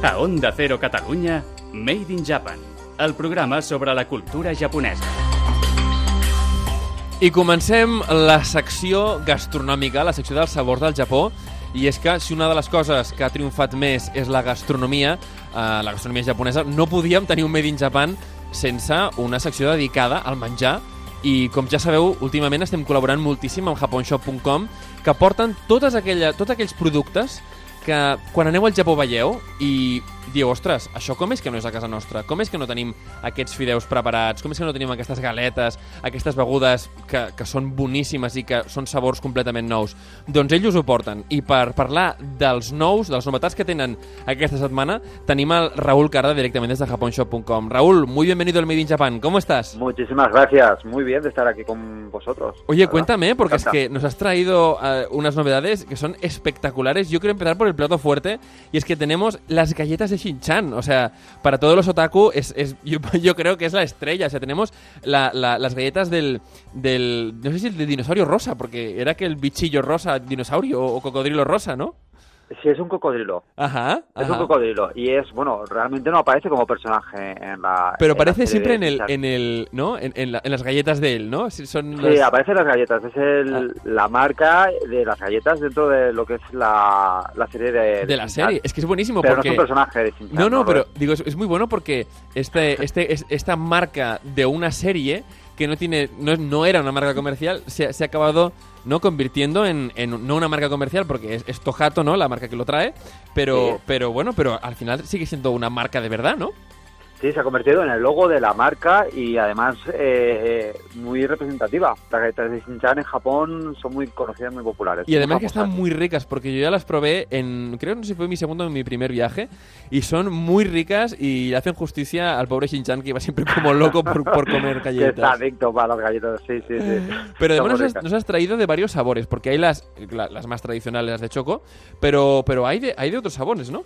A Onda Cero Catalunya, Made in Japan, el programa sobre la cultura japonesa. I comencem la secció gastronòmica, la secció dels sabors del Japó, i és que si una de les coses que ha triomfat més és la gastronomia, eh, la gastronomia japonesa, no podíem tenir un Made in Japan sense una secció dedicada al menjar i com ja sabeu, últimament estem col·laborant moltíssim amb japonshop.com que porten totes aquella, tots aquells productes que quan aneu al Japó veieu i dieu, ostres, això com és que no és a casa nostra? Com és que no tenim aquests fideus preparats? Com és que no tenim aquestes galetes, aquestes begudes que, que són boníssimes i que són sabors completament nous? Doncs ells ho porten. I per parlar dels nous, de les novetats que tenen aquesta setmana, tenim el Raúl Carda directament des de japonshop.com. Raúl, muy bienvenido al Made in Japan. ¿Cómo estás? Muchísimas gracias. Muy bien de estar aquí con vosotros. Oye, cuéntame, porque es que nos has traído uh, unas novedades que son espectaculares. Yo quiero empezar por el plato fuerte y es que tenemos las galletas de Shin-Chan. O sea, para todos los otaku, es, es yo, yo, creo que es la estrella. O sea, tenemos la, la, las galletas del, del. No sé si el de dinosaurio rosa, porque era que el bichillo rosa, dinosaurio o cocodrilo rosa, ¿no? Sí, es un cocodrilo. Ajá, Es ajá. un cocodrilo. Y es, bueno, realmente no aparece como personaje en la. Pero en aparece la siempre de en el, en el, ¿no? En, en la- en las galletas de él, ¿no? Si Son Sí, las- aparecen las galletas. Es el, la marca de las galletas dentro de lo que es la, la serie de. de la serie. Es que es buenísimo Pero no es porque... un personaje de No, no, pero digo, es, es muy bueno porque este, este, es- esta marca de una serie que no tiene, no, no era una marca comercial, se, se ha acabado no convirtiendo en, en no una marca comercial porque es, es Tohato, ¿no? La marca que lo trae, pero, Sí. pero bueno, pero al final sigue siendo una marca de verdad, ¿no? Sí, se ha convertido en el logo de la marca y además eh, muy representativa. Las galletas de Shin-Chan en Japón son muy conocidas, muy populares. Y además que están muy ricas, porque yo ya las probé en, creo no sé si fue mi segundo o mi primer viaje, y son muy ricas y hacen justicia al pobre Shin-Chan que iba siempre como loco por, por comer Que está galletas. adicto para las galletas, sí, sí, sí. Pero además nos has, ricas. nos has traído de varios sabores, porque hay las, la- las más tradicionales, las de choco, pero, pero hay, de, hay de otros sabores, ¿no?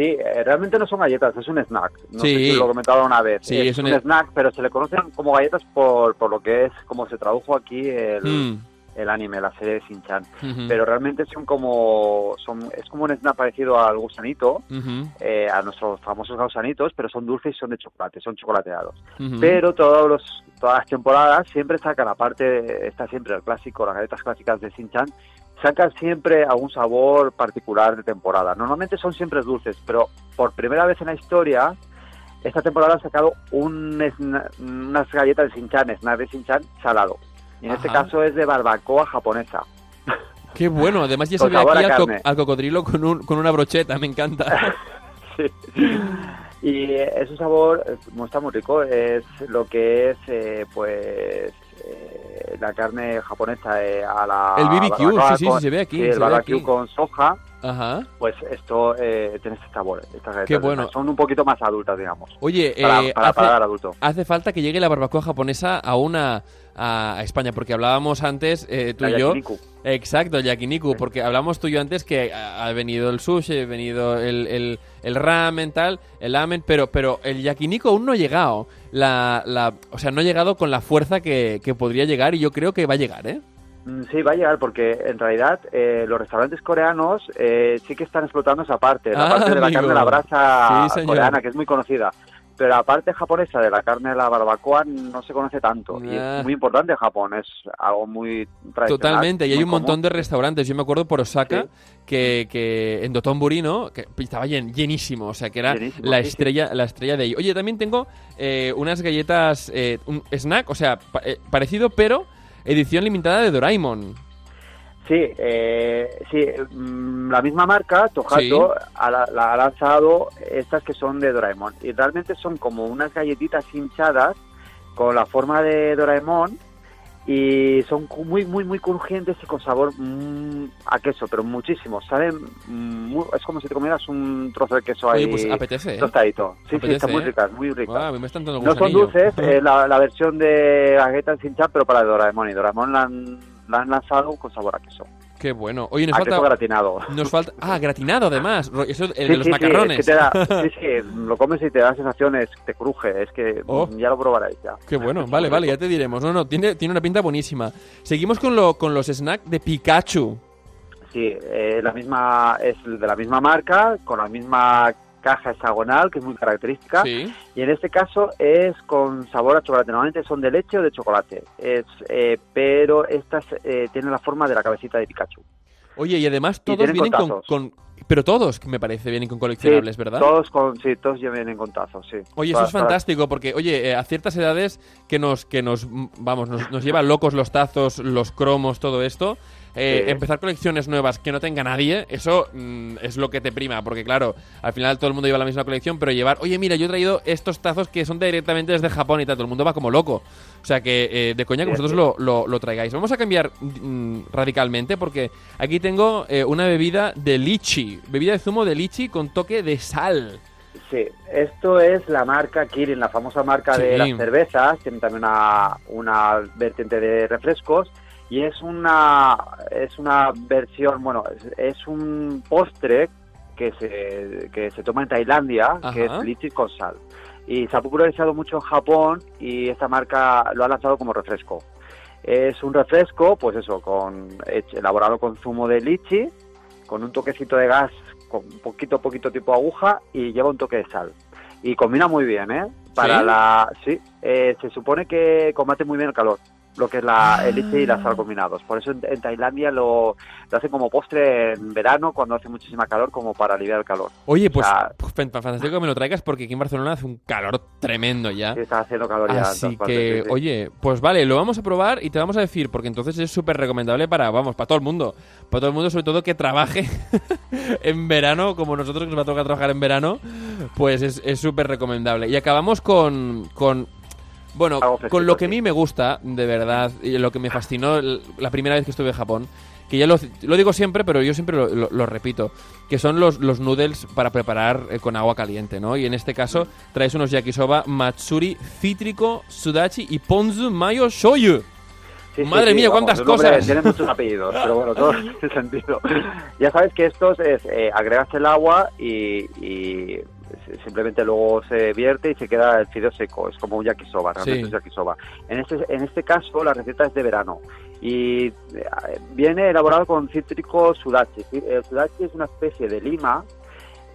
Sí, eh, realmente no son galletas, es un snack. No Sí. sé si lo he comentado una vez. Sí, es, es un, un- snack, pero se le conocen como galletas por, por lo que es, como se tradujo aquí el, Mm, el anime, la serie de Shin-Chan. Pero realmente son como, son, es como un snack parecido al gusanito, eh, a nuestros famosos gusanitos, pero son dulces y son de chocolate, son chocolateados. Pero todos los, todas las temporadas siempre sacan, aparte, está siempre el clásico, las galletas clásicas de Shin-Chan, sacan siempre algún sabor particular de temporada. Normalmente son siempre dulces, pero por primera vez en la historia, esta temporada han sacado un unas galletas de Shin-Chan, snack de Shin-Chan salado. Y en este caso es de barbacoa japonesa. Qué bueno, además ya se ve aquí a al, co- carne. al cocodrilo con, un, con una brocheta, me encanta. Sí. Y es un sabor, eh, está muy rico, es lo que es, eh, pues, eh, la carne japonesa eh, a la El BBQ, barbacoa sí, sí, con- sí, se ve aquí, sí, el barbecue con soja, Ajá. pues esto eh, tiene este sabor. Estas Qué bueno. Son un poquito más adultas, digamos. Oye, Para, eh, para hace, paladar adulto. hace falta que llegue la barbacoa japonesa a una a, España, porque hablábamos antes, eh, tú La y yo, yakiniku. Exacto, el yakiniku, porque hablamos tú y yo antes que ha ha venido el sushi, ha venido el, el, el ramen, tal, el ramen, pero, pero el yakiniku aún no ha llegado. La, la, o sea, no ha llegado con la fuerza que, que podría llegar y yo creo que va a llegar, ¿eh? Mm, Sí, va a llegar porque en realidad eh, los restaurantes coreanos eh, sí que están explotando esa parte, la Ah, parte de la amigo. carne de la brasa Sí, coreana, que es muy conocida. Pero la parte japonesa de la carne de la barbacoa no se conoce tanto. Y Ah. es muy importante en Japón, es algo muy tradicional. Totalmente, y hay un montón de restaurantes. Yo me acuerdo por Osaka Sí. que, que en Dotonbori, ¿no? Que estaba llen- llenísimo, o sea, que era Llenísimo, la sí, sí. estrella la estrella de ahí. Oye, también tengo eh, unas galletas, eh, un snack, o sea, pa- eh, parecido, pero edición limitada de Doraemon. Sí, eh, sí mm, la misma marca, Tohato, Sí. ha, la- ha lanzado estas que son de Doraemon. Y realmente son como unas galletitas hinchadas con la forma de Doraemon y son muy, muy, muy crujientes y con sabor mm, a queso, pero muchísimo. Saben, es como si te comieras un trozo de queso ahí pues apetece, ¿eh? tostadito. Sí, sí, están muy ¿eh? ricas, muy ricas. Me están No son dulces, es la, la versión de galletas sin chat, pero para Doraemon. Y Doraemon la han, la han lanzado con sabor a queso. Qué bueno. Oye, nos a queso falta... gratinado. Nos falta... Ah, gratinado además. Eso, el Sí, de los sí, sí, macarrones. es que te da- sí, sí, lo comes y te da sensaciones, te cruje. Es que Oh. ya lo probaréis ya. Qué bueno, vale, vale, ya te diremos. No, no, tiene, tiene una pinta buenísima. Seguimos con, lo, con los snacks de Pikachu. sí, eh, la misma, es de la misma marca, con la misma caja hexagonal, que es muy característica. Sí. Y en este caso es con sabor a chocolate. Normalmente son de leche o de chocolate. Es, eh, pero estas eh, tienen la forma de la cabecita de Pikachu. Oye, y además todos vienen con, Pero todos, me parece, vienen con coleccionables, Sí, ¿verdad? Todos con, sí, todos ya vienen con tazos, sí. Oye, eso es fantástico, porque, oye, eh, a ciertas edades que nos, que nos, vamos, nos, nos llevan locos los tazos, los cromos, todo esto, eh, Sí. empezar colecciones nuevas que no tenga nadie, eso mm, es lo que te prima, porque claro, al final todo el mundo lleva la misma colección, pero llevar, oye, mira, yo he traído estos tazos que son directamente desde Japón y tal, todo el mundo va como loco. O sea que, eh, de coña, que vosotros lo, lo- lo traigáis. Vamos a cambiar mm, radicalmente, porque aquí tengo eh, una bebida de lichi, bebida de zumo de lichi con toque de sal. Sí, esto es la marca Kirin, la famosa marca Sí. de las cervezas. Tiene también una, una vertiente de refrescos. Y es una, es una versión, bueno, es, es un postre que se, que se toma en Tailandia, que es lichi con sal. Y se ha popularizado mucho en Japón y esta marca lo ha lanzado como refresco. Es un refresco, pues eso, con elaborado con zumo de lichi, con un toquecito de gas, con poquito, poquito tipo aguja y lleva un toque de sal. Y combina muy bien, ¿eh? Para ¿Sí? la... Sí, eh, se supone que combate muy bien el calor, lo que es la, el lichi y la sal combinados. Por eso en, en Tailandia lo, lo hacen como postre en verano, cuando hace muchísima calor, como para aliviar el calor. Oye, pues, O sea- pues, fan- fantástico que me lo traigas porque aquí en Barcelona hace un calor tremendo ya. Sí, está haciendo calor ya. Así partes, que, sí, sí. oye, pues vale, lo vamos a probar y te vamos a decir, porque entonces es súper recomendable para, vamos, para todo el mundo. Para todo el mundo, sobre todo que trabaje en verano, como nosotros que nos va a tocar trabajar en verano, pues es es súper recomendable. Y acabamos con, con bueno, con lo que a mí me gusta, de verdad, y lo que me fascinó la primera vez que estuve en Japón, que ya lo, lo digo siempre, pero yo siempre lo, lo- lo repito, que son los, los noodles para preparar eh, con agua caliente, ¿no? Y en este caso traes unos yakisoba matsuri, cítrico, sudachi y ponzu mayo shoyu. Sí, Madre sí, mía, vamos, cuántas cosas. Tiene muchos apellidos, pero bueno, todo tiene sentido. Ya sabes que estos es, eh, agregas el agua y, simplemente luego se vierte y se queda el fideo seco. Es como un yakisoba, realmente Sí. es yakisoba. En este, en este caso, la receta es de verano y eh, viene elaborado con cítrico sudachi. El sudachi es una especie de lima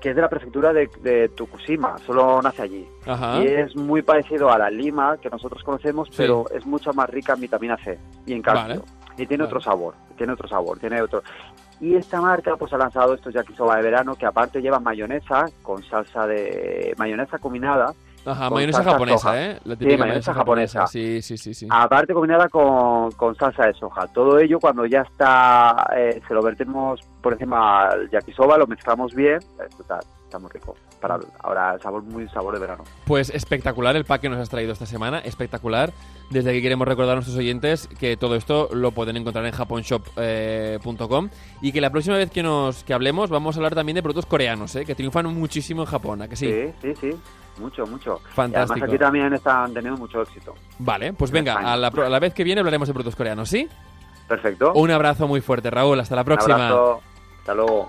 que es de la prefectura de, de Tokushima, solo nace allí. Ajá. Y es muy parecido a la lima que nosotros conocemos, Sí. pero es mucho más rica en vitamina C y en calcio. Vale. Y tiene Vale. otro sabor, tiene otro sabor, tiene otro. Y esta marca pues ha lanzado estos yakisoba de verano que aparte llevan mayonesa con salsa de mayonesa combinada, Ajá, mayonesa japonesa, soja. ¿eh? La Sí, típica mayonesa japonesa. Sí, sí, sí, sí. aparte combinada con, con salsa de soja. Todo ello cuando ya está, eh, se lo vertemos por encima al yakisoba, lo mezclamos bien, eh, total, está muy rico. Para ahora sabor muy sabor de verano. Pues espectacular el pack que nos has traído esta semana, espectacular. Desde aquí queremos recordar a nuestros oyentes que todo esto lo pueden encontrar en japonshop.com y que la próxima vez que nos que hablemos vamos a hablar también de productos coreanos, ¿eh? que triunfan muchísimo en Japón, ¿a que sí? Sí, sí, sí, mucho, mucho. Fantástico. Y además aquí también están teniendo mucho éxito. Vale, pues En venga, a la, pro- a la vez que viene hablaremos de productos coreanos, ¿sí? Perfecto. Un abrazo muy fuerte, Raúl, hasta la Un próxima. abrazo. Hasta luego.